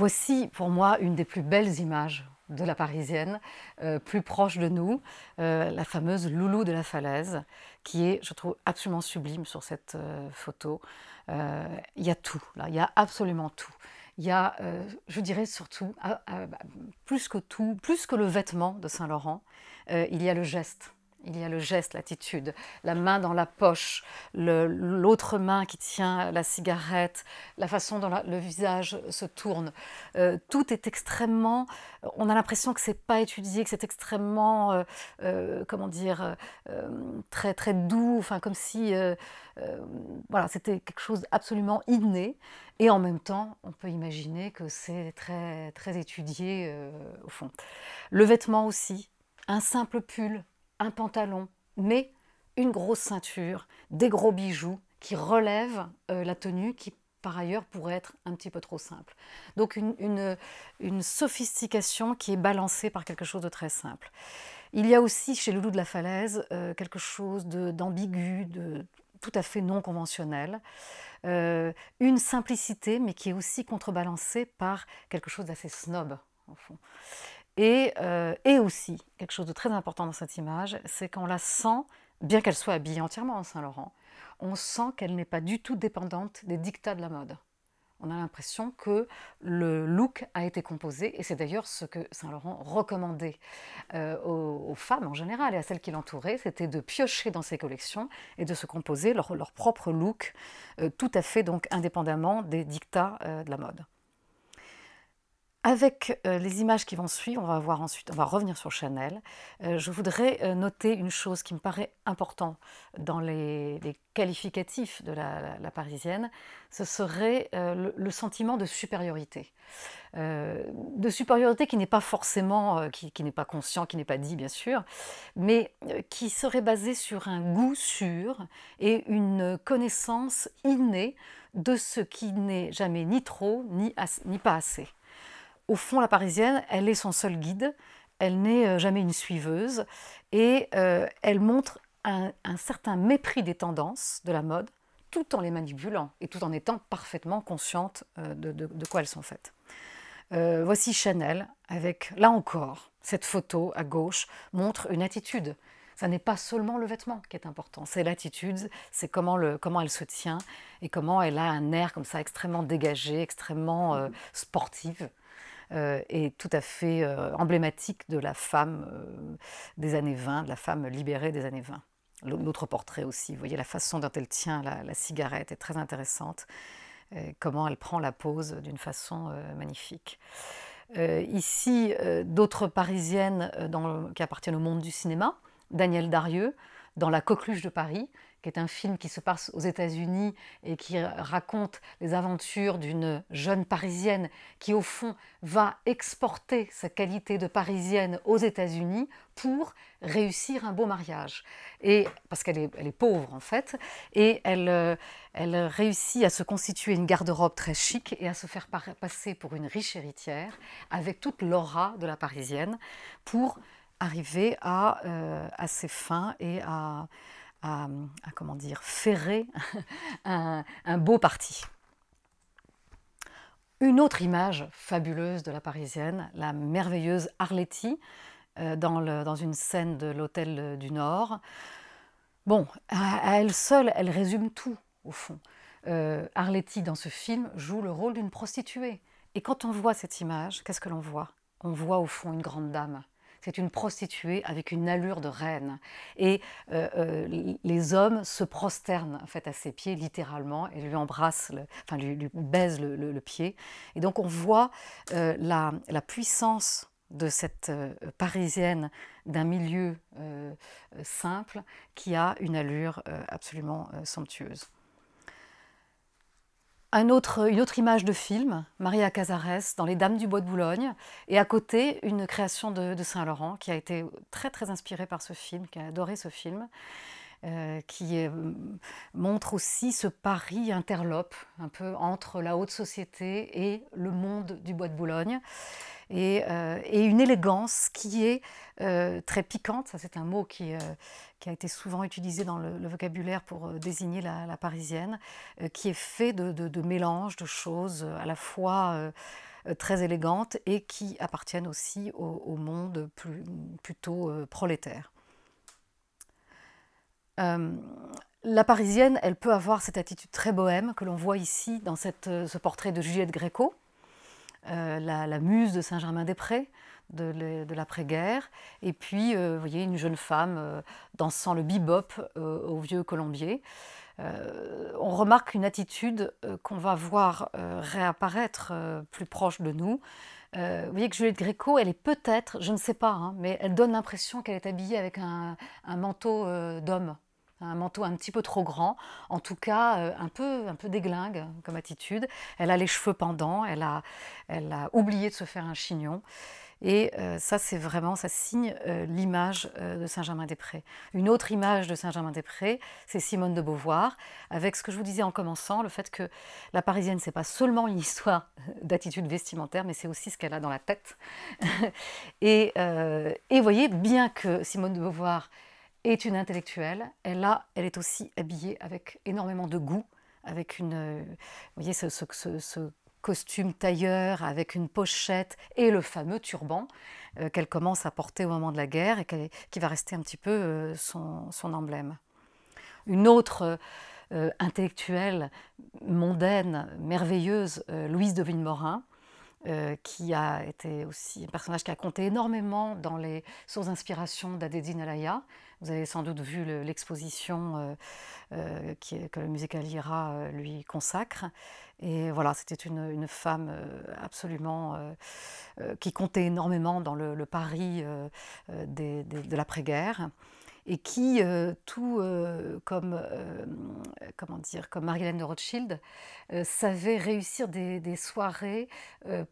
Voici pour moi une des plus belles images de la Parisienne, euh, plus proche de nous, euh, la fameuse Loulou de la Falaise, qui est, je trouve, absolument sublime sur cette euh, photo. Il y a tout, là, il y a absolument tout. Il y a, je dirais surtout, ah, ah, bah, plus que tout, plus que le vêtement de Saint-Laurent, il y a le geste. Il y a le geste, l'attitude, la main dans la poche, l'autre main qui tient la cigarette, la façon dont le visage se tourne. Euh, tout est extrêmement. On a l'impression que c'est pas étudié, que c'est extrêmement, euh, euh, comment dire, très très doux. Enfin, comme si, voilà, c'était quelque chose d'absolument inné. Et en même temps, on peut imaginer que c'est très très étudié au fond. Le vêtement aussi, un simple pull un pantalon, mais une grosse ceinture, des gros bijoux qui relèvent euh, la tenue qui par ailleurs pourrait être un petit peu trop simple. Donc une, sophistication qui est balancée par quelque chose de très simple. Il y a aussi chez le de la falaise euh, quelque chose d'ambigu, de, tout à fait non conventionnel. Euh, une simplicité, mais qui est aussi contrebalancée par quelque chose d'assez snob, au fond. Euh, et, aussi, quelque chose de très important dans cette image, c'est qu'on la sent, bien qu'elle soit habillée entièrement en Saint-Laurent, on sent qu'elle n'est pas du tout dépendante des dictats de la mode. On a l'impression que le look a été composé, et c'est d'ailleurs ce que Saint-Laurent recommandait euh, aux, femmes en général et à celles qui l'entouraient, c'était de piocher dans ses collections et de se composer leur, propre look, euh, tout à fait donc indépendamment des dictats de la mode. Avec les images qui vont suivre, on va voir ensuite, on va revenir sur Chanel. je voudrais noter une chose qui me paraît importante dans les, qualificatifs de la, parisienne, ce serait le, sentiment de supériorité. de supériorité qui n'est pas forcément, qui, n'est pas conscient, qui n'est pas dit bien sûr, mais qui serait basé sur un goût sûr et une connaissance innée de ce qui n'est jamais ni trop ni pas assez. Au fond, la Parisienne, elle est son seul guide, elle n'est euh, jamais une suiveuse et euh, elle montre un, certain mépris des tendances de la mode tout en les manipulant et tout en étant parfaitement consciente euh, de, quoi elles sont faites. voici Chanel avec, là encore, cette photo à gauche montre une attitude. Ça n'est pas seulement le vêtement qui est important, c'est l'attitude, c'est comment, comment elle se tient et comment elle a un air comme ça extrêmement dégagé, extrêmement. Euh, est tout à fait euh, emblématique de la femme euh, des années 20, de la femme libérée des années 20. L'autre portrait aussi, vous voyez la façon dont elle tient la, cigarette est très intéressante, comment elle prend la pose d'une façon magnifique. ici, d'autres parisiennes qui appartiennent au monde du cinéma, Danielle Darieux, dans La Coqueluche de Paris, qui est un film qui se passe aux États-Unis et qui raconte les aventures d'une jeune Parisienne qui, au fond, va exporter sa qualité de Parisienne aux États-Unis pour réussir un beau mariage. Et, parce qu'elle est, pauvre, en fait, et elle, euh, elle réussit à se constituer une garde-robe très chic et à se faire passer pour une riche héritière avec toute l'aura de la Parisienne pour arriver à, euh, à ses fins et à à, comment dire, ferrer [laughs] un, beau parti. Une autre image fabuleuse de la Parisienne, la merveilleuse Arletty, euh, dans, une scène de l'Hôtel du Nord. Bon, à, elle seule, elle résume tout, au fond. Euh, Arletty, dans ce film, joue le rôle d'une prostituée. Et quand on voit cette image, qu'est-ce que l'on voit? On voit au fond une grande dame c'est une prostituée avec une allure de reine. Et euh, euh, les hommes se prosternent en fait à ses pieds littéralement et lui embrassent, enfin lui, baisent le, pied. Et donc on voit euh, la, puissance de cette parisienne d'un milieu simple qui a une allure absolument somptueuse une autre image de film, Maria Casares dans Les Dames du Bois de Boulogne, et à côté une création de, Saint-Laurent qui a été très très inspirée par ce film, qui a adoré ce film, euh, qui euh, montre aussi ce pari interlope un peu entre la haute société et le monde du Bois de Boulogne. Euh, et, une élégance qui est euh, très piquante. Ça, c'est un mot qui, euh, a été souvent utilisé dans le, vocabulaire pour désigner la, parisienne, qui est fait de, de, mélanges de choses à la fois très élégantes et qui appartiennent aussi au, monde plutôt prolétaire. La Parisienne, elle peut avoir cette attitude très bohème que l'on voit ici dans cette, ce portrait de Juliette Gréco, euh, la, muse de Saint-Germain-des-Prés de, l'après-guerre, et puis, euh, vous voyez, une jeune femme euh, dansant le bebop au vieux colombier. on remarque une attitude qu'on va voir réapparaître plus proche de nous. vous voyez que Juliette Gréco, elle est peut-être, je ne sais pas, hein, mais elle donne l'impression qu'elle est habillée avec un manteau d'homme un manteau un petit peu trop grand, en tout cas euh, un peu, un peu déglingue comme attitude. Elle a les cheveux pendants, elle a, elle a oublié de se faire un chignon. Et euh, ça, c'est vraiment, ça signe euh, l'image de Saint-Germain-des-Prés. Une autre image de Saint-Germain-des-Prés, c'est Simone de Beauvoir, avec ce que je vous disais en commençant, le fait que la Parisienne, c'est pas seulement une histoire [laughs] d'attitude vestimentaire, mais c'est aussi ce qu'elle a dans la tête. [laughs] et vous voyez, bien que Simone de Beauvoir est une intellectuelle. Elle, a, elle est aussi habillée avec énormément de goût, avec une, euh, voyez, ce, costume tailleur avec une pochette et le fameux turban euh, qu'elle commence à porter au moment de la guerre et qui va rester un petit peu euh, son, emblème. Une autre intellectuelle mondaine, merveilleuse, Louise de Villemorin, qui a été aussi un personnage qui a compté énormément dans les sources d'inspiration d'Adedine Alaya, Vous avez sans doute vu l'exposition que le musée Calira lui consacre. Et voilà, c'était une, femme absolument qui comptait énormément dans le, Paris de l'après-guerre et qui, euh, tout euh, comme, euh, comment dire, comme Marilyn de Rothschild, savait réussir des, des soirées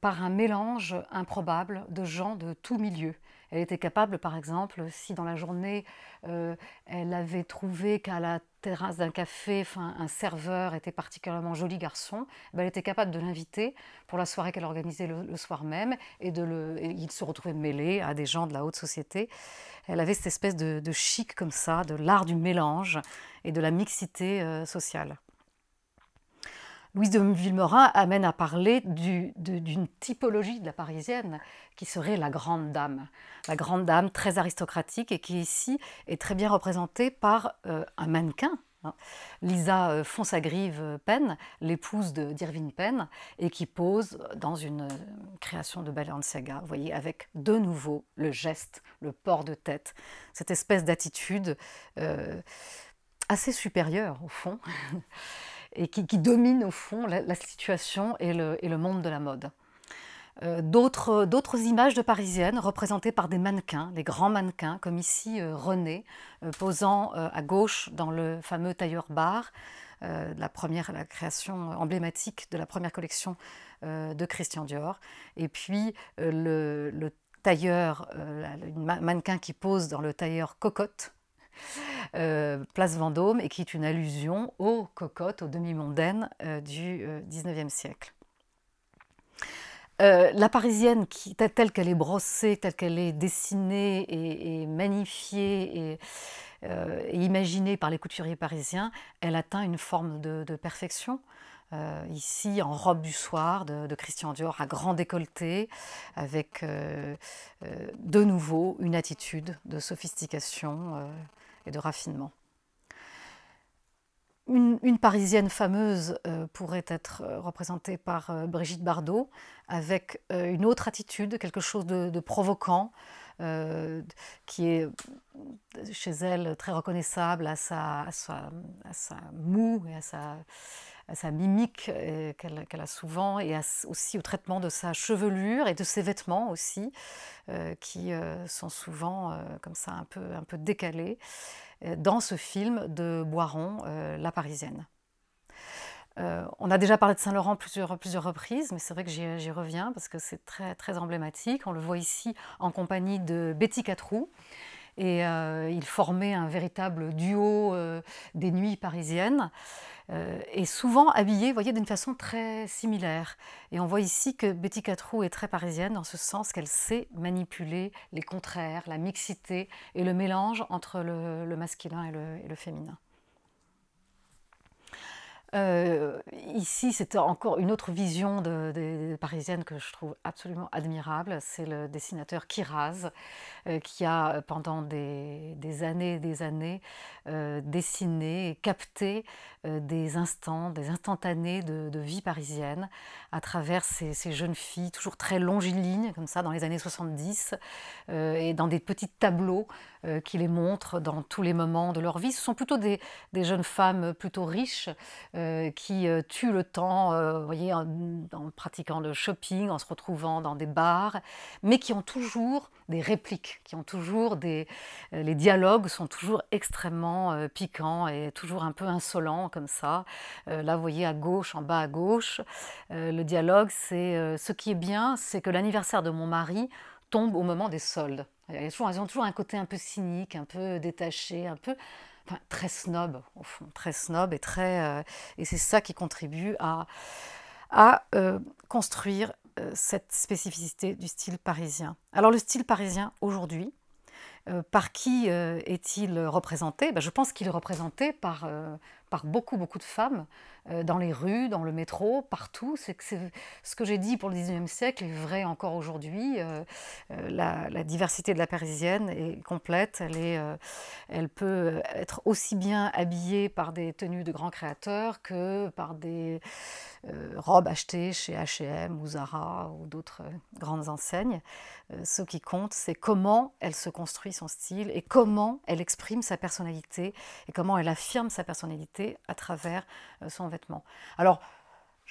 par un mélange improbable de gens de tout milieu. Elle était capable, par exemple, si dans la journée, elle avait trouvé qu'à la terrasse d'un café, un serveur était particulièrement joli garçon, ben, elle était capable de l'inviter pour la soirée qu'elle organisait le, soir même, et, de le, il se retrouvait mêlé à des gens de la haute société. Elle avait cette espèce de, chic comme ça, de l'art du mélange et de la mixité euh, sociale. Louise de Villemorin amène à parler d'une typologie de la parisienne qui serait la grande dame. La grande dame très aristocratique et qui ici est très bien représentée par euh, un mannequin Hein. Lisa euh, Fonsagrive Penn, l'épouse d'Irving Penn, et qui pose dans une euh, création de Balenciaga, vous voyez, avec de nouveau le geste, le port de tête, cette espèce d'attitude euh, assez supérieure au fond, [laughs] et qui, domine au fond la, situation et le monde de la mode. Euh, d'autres images de parisiennes représentées par des mannequins, des grands mannequins, comme ici euh, René, euh, posant à gauche dans le fameux tailleur-bar, la, première, la création emblématique de la première collection de Christian Dior. Et puis le, tailleur, une mannequin qui pose dans le tailleur cocotte, place Vendôme, et qui est une allusion aux cocottes, aux demi-mondaines du XIXe siècle. Euh, la parisienne, telle qu'elle est brossée, telle qu'elle est dessinée et, magnifiée euh, et, imaginée par les couturiers parisiens, elle atteint une forme de, perfection. Euh, ici, en robe du soir de, Christian Dior, à grand décolleté, avec de nouveau une attitude de sophistication et de raffinement. Une, Parisienne fameuse euh, pourrait être euh, représentée par euh, Brigitte Bardot, avec une autre attitude, quelque chose de, provoquant, qui est chez elle très reconnaissable à sa, à sa, moue et à sa, sa mimique qu'elle a souvent, et aussi au traitement de sa chevelure et de ses vêtements aussi, qui sont souvent comme ça un peu, un peu décalés. Euh, dans ce film de Boiron, euh, La Parisienne. Euh, on a déjà parlé de Saint-Laurent plusieurs, plusieurs reprises, mais c'est vrai que j'y reviens parce que c'est très, très emblématique. On le voit ici en compagnie de Betty Catrou. Et il formait un véritable duo des nuits parisiennes. Euh, et souvent habillée, voyez, d'une façon très similaire. Et on voit ici que Betty Catrou est très parisienne dans ce sens qu'elle sait manipuler les contraires, la mixité et le mélange entre le, masculin et le féminin. Euh, ici, c'est encore une autre vision de, des parisiennes que je trouve absolument admirable. C'est le dessinateur Kiraz, euh, qui a pendant des, années et des années euh, dessiné et capté des instants, des instantanés de, vie parisienne à travers ces, jeunes filles, toujours très longilines, comme ça, dans les années 70, et dans des petits tableaux qui les montrent dans tous les moments de leur vie. Ce sont plutôt des, jeunes femmes plutôt riches euh, qui euh, tuent le temps, euh, voyez, en, pratiquant le shopping, en se retrouvant dans des bars, mais qui ont toujours des répliques, qui ont toujours des... les dialogues sont toujours extrêmement piquants et toujours un peu insolents comme ça. là, vous voyez à gauche, en bas à gauche, le dialogue, c'est ce qui est bien, c'est que l'anniversaire de mon mari tombe au moment des soldes. Elles ont toujours un côté un peu cynique, un peu détaché, un peu très snob, au fond, très snob et très. Euh, et c'est ça qui contribue à, à euh, construire euh, cette spécificité du style parisien. Alors, le style parisien aujourd'hui, par qui est-il représenté? Ben, Je pense qu'il est représenté par, par beaucoup, beaucoup de femmes, dans les rues, dans le métro, partout. C'est ce que j'ai dit pour le 19e siècle est vrai encore aujourd'hui. Euh, euh, la, diversité de la parisienne est complète. Elle, elle peut être aussi bien habillée par des tenues de grands créateurs que par des robes achetées chez H&M ou Zara ou d'autres grandes enseignes. ce qui compte, c'est comment elle se construit son style et comment elle exprime sa personnalité et comment elle affirme sa personnalité à travers son vêtement. Alors,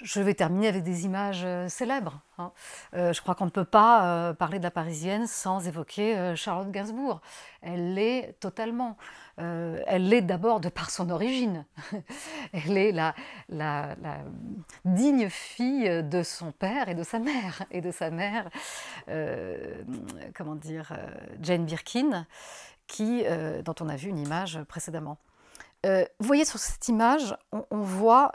je vais terminer avec des images euh, célèbres. Hein. Euh, je crois qu'on ne peut pas euh, parler de la Parisienne sans évoquer Charlotte Gainsbourg. Elle l'est totalement. elle l'est d'abord de par son origine. [laughs] elle est la, la, digne fille de son père et de sa mère. Et de sa mère, comment dire, Jane Birkin, qui, dont on a vu une image précédemment. Vous voyez sur cette image, on voit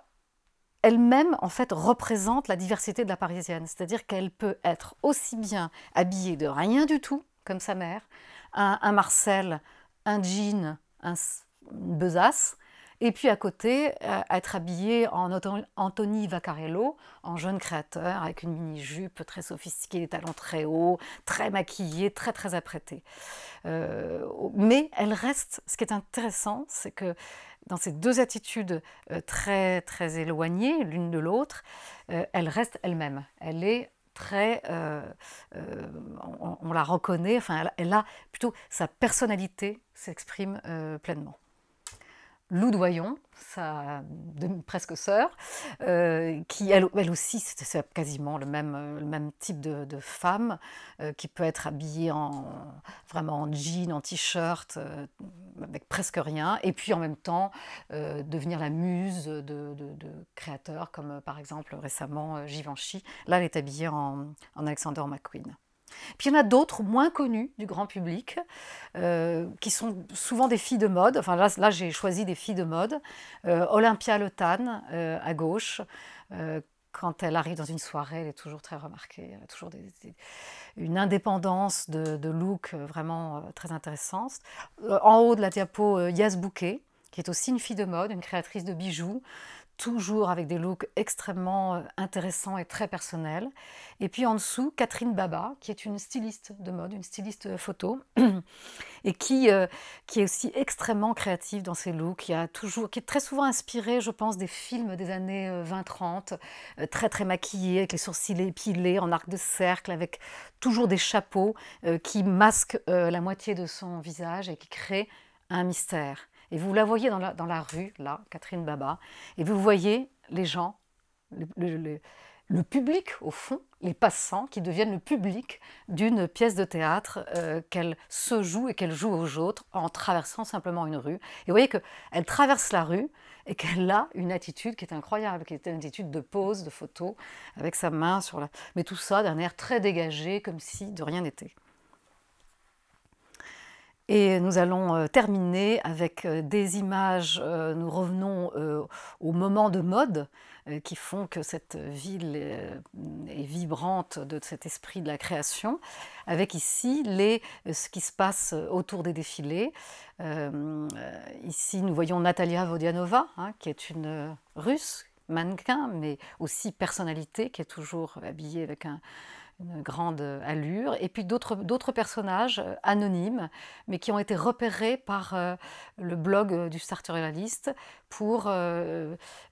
elle-même, en fait, représente la diversité de la parisienne. C'est-à-dire qu'elle peut être aussi bien habillée de rien du tout, comme sa mère, un, Marcel, un jean, un, une besace, et puis à côté, euh, être habillée en Anthony Vaccarello, en jeune créateur, avec une mini-jupe très sophistiquée, des talons très hauts, très maquillée, très très apprêtée. Euh, mais elle reste, ce qui est intéressant, c'est que dans ces deux attitudes euh, très, très éloignées l'une de l'autre, elle reste elle-même. Elle est très. On, la reconnaît, enfin, elle, a plutôt sa personnalité s'exprime pleinement. Lou Doyon, sa presque sœur, euh, qui elle, aussi, c'est quasiment le même, le même type de, femme, euh, qui peut être habillée en, vraiment en jean, en t-shirt, euh, avec presque rien, et puis en même temps devenir la muse de, créateurs, comme par exemple récemment Givenchy. Là, elle est habillée en Alexander McQueen. Puis il y en a d'autres moins connus du grand public, euh, qui sont souvent des filles de mode. Enfin là, j'ai choisi des filles de mode. Euh, Olympia Le Tan, euh, à gauche. quand elle arrive dans une soirée, elle est toujours très remarquée. Elle a toujours une indépendance de, look vraiment très intéressante. en haut de la diapo, Yas Bouquet, qui est aussi une fille de mode, une créatrice de bijoux, toujours avec des looks extrêmement euh, intéressants et très personnels. Et puis en dessous, Catherine Baba, qui est une styliste de mode, une styliste photo, [clears throat] et qui, euh, qui est aussi extrêmement créative dans ses looks, qui, a toujours, qui est très souvent inspirée, je pense, des films des années 20-30, euh, très très maquillée, avec les sourcils épilés, en arc de cercle, avec toujours des chapeaux qui masquent la moitié de son visage et qui créent un mystère. Et vous la voyez dans la, dans la rue, là, Catherine Baba, et vous voyez les gens, le, public au fond, les passants qui deviennent le public d'une pièce de théâtre euh, qu'elle se joue et qu'elle joue aux autres en traversant simplement une rue. Et vous voyez qu'elle traverse la rue et qu'elle a une attitude qui est incroyable, qui est une attitude de pose, de photo, avec sa main sur la... Mais tout ça d'un air très dégagé, comme si de rien n'était. Et nous allons euh, terminer avec euh, des images, euh, nous revenons au moment de mode qui font que cette ville est vibrante de cet esprit de la création, avec ici les, ce qui se passe autour des défilés. ici, nous voyons Natalia Vodianova, hein, qui est une russe, mannequin, mais aussi personnalité, qui est toujours habillée avec un, une grande allure, et puis d'autres personnages euh, anonymes, mais qui ont été repérés par euh, le blog euh, du Sartorialiste pour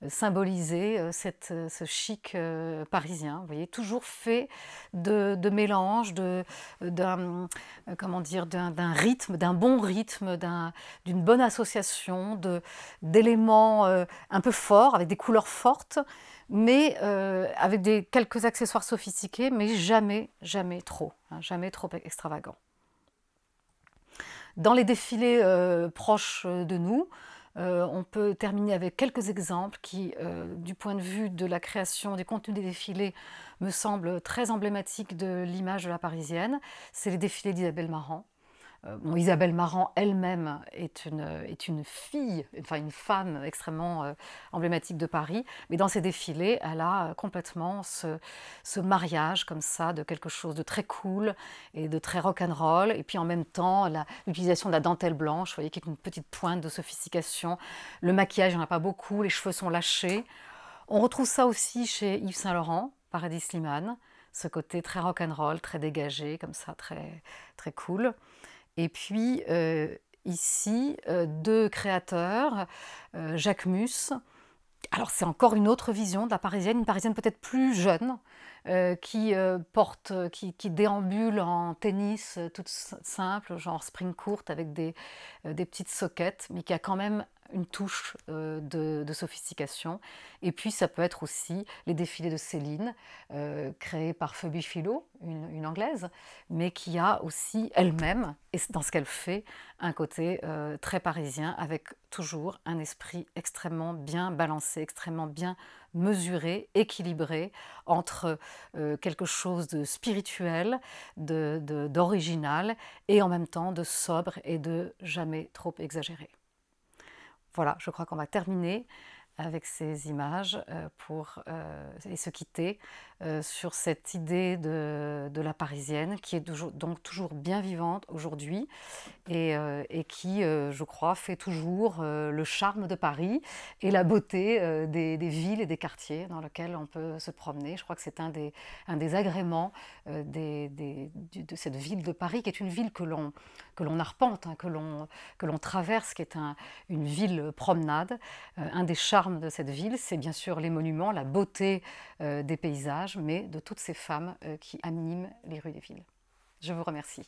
symboliser cette, ce chic parisien. Vous voyez, toujours fait de, de mélange, d'un comment rythme, d'un bon rythme, d'une bonne association d'éléments un peu forts, avec des couleurs fortes, mais euh, avec quelques accessoires sophistiqués, mais jamais, jamais trop, hein, jamais trop extravagant. Dans les défilés euh, proches de nous, euh, on peut terminer avec quelques exemples qui, du point de vue de la création des contenus des défilés, me semblent très emblématiques de l'image de la parisienne. C'est les défilés d'Isabelle Marant. Euh, Isabelle Marant elle-même est une, est une fille, enfin une femme extrêmement euh, emblématique de Paris, mais dans ses défilés, elle a complètement ce, ce, mariage comme ça de quelque chose de très cool et de très rock'n'roll, et puis en même temps l'utilisation de la dentelle blanche, vous voyez, qui est une petite pointe de sophistication. Le maquillage, il n'y en a pas beaucoup, les cheveux sont lâchés. On retrouve ça aussi chez Yves Saint Laurent, Paradis Slimane, ce côté très rock'n'roll, très dégagé, comme ça, très, très cool. Et puis euh, ici, euh, deux créateurs, euh, Jacques Mus. Alors c'est encore une autre vision de la parisienne, une parisienne peut-être plus jeune, qui porte, qui, déambule en tennis toute simple, genre spring courte avec des, des petites soquettes, mais qui a quand même une touche euh, de, sophistication. Et puis ça peut être aussi les défilés de Céline, euh, créés par Phoebe Philo, une, anglaise, mais qui a aussi elle-même, et dans ce qu'elle fait, un côté euh, très parisien, avec toujours un esprit extrêmement bien balancé, extrêmement bien mesuré, équilibré entre quelque chose de spirituel, d'original, de, et en même temps de sobre et de jamais trop exagéré. Voilà, je crois qu'on va terminer avec ces images euh, pour euh, et se quitter euh, sur cette idée de, la parisienne qui est donc toujours bien vivante aujourd'hui et, qui, je crois, fait toujours le charme de Paris et la beauté des, villes et des quartiers dans lesquels on peut se promener. Je crois que c'est un des, un des agréments de cette ville de Paris qui est une ville que l'on que l'on arpente, hein, que l'on traverse, qui est une ville promenade. un des charmes de cette ville, c'est bien sûr les monuments, la beauté euh, des paysages, mais de toutes ces femmes euh, qui animent les rues des villes. Je vous remercie.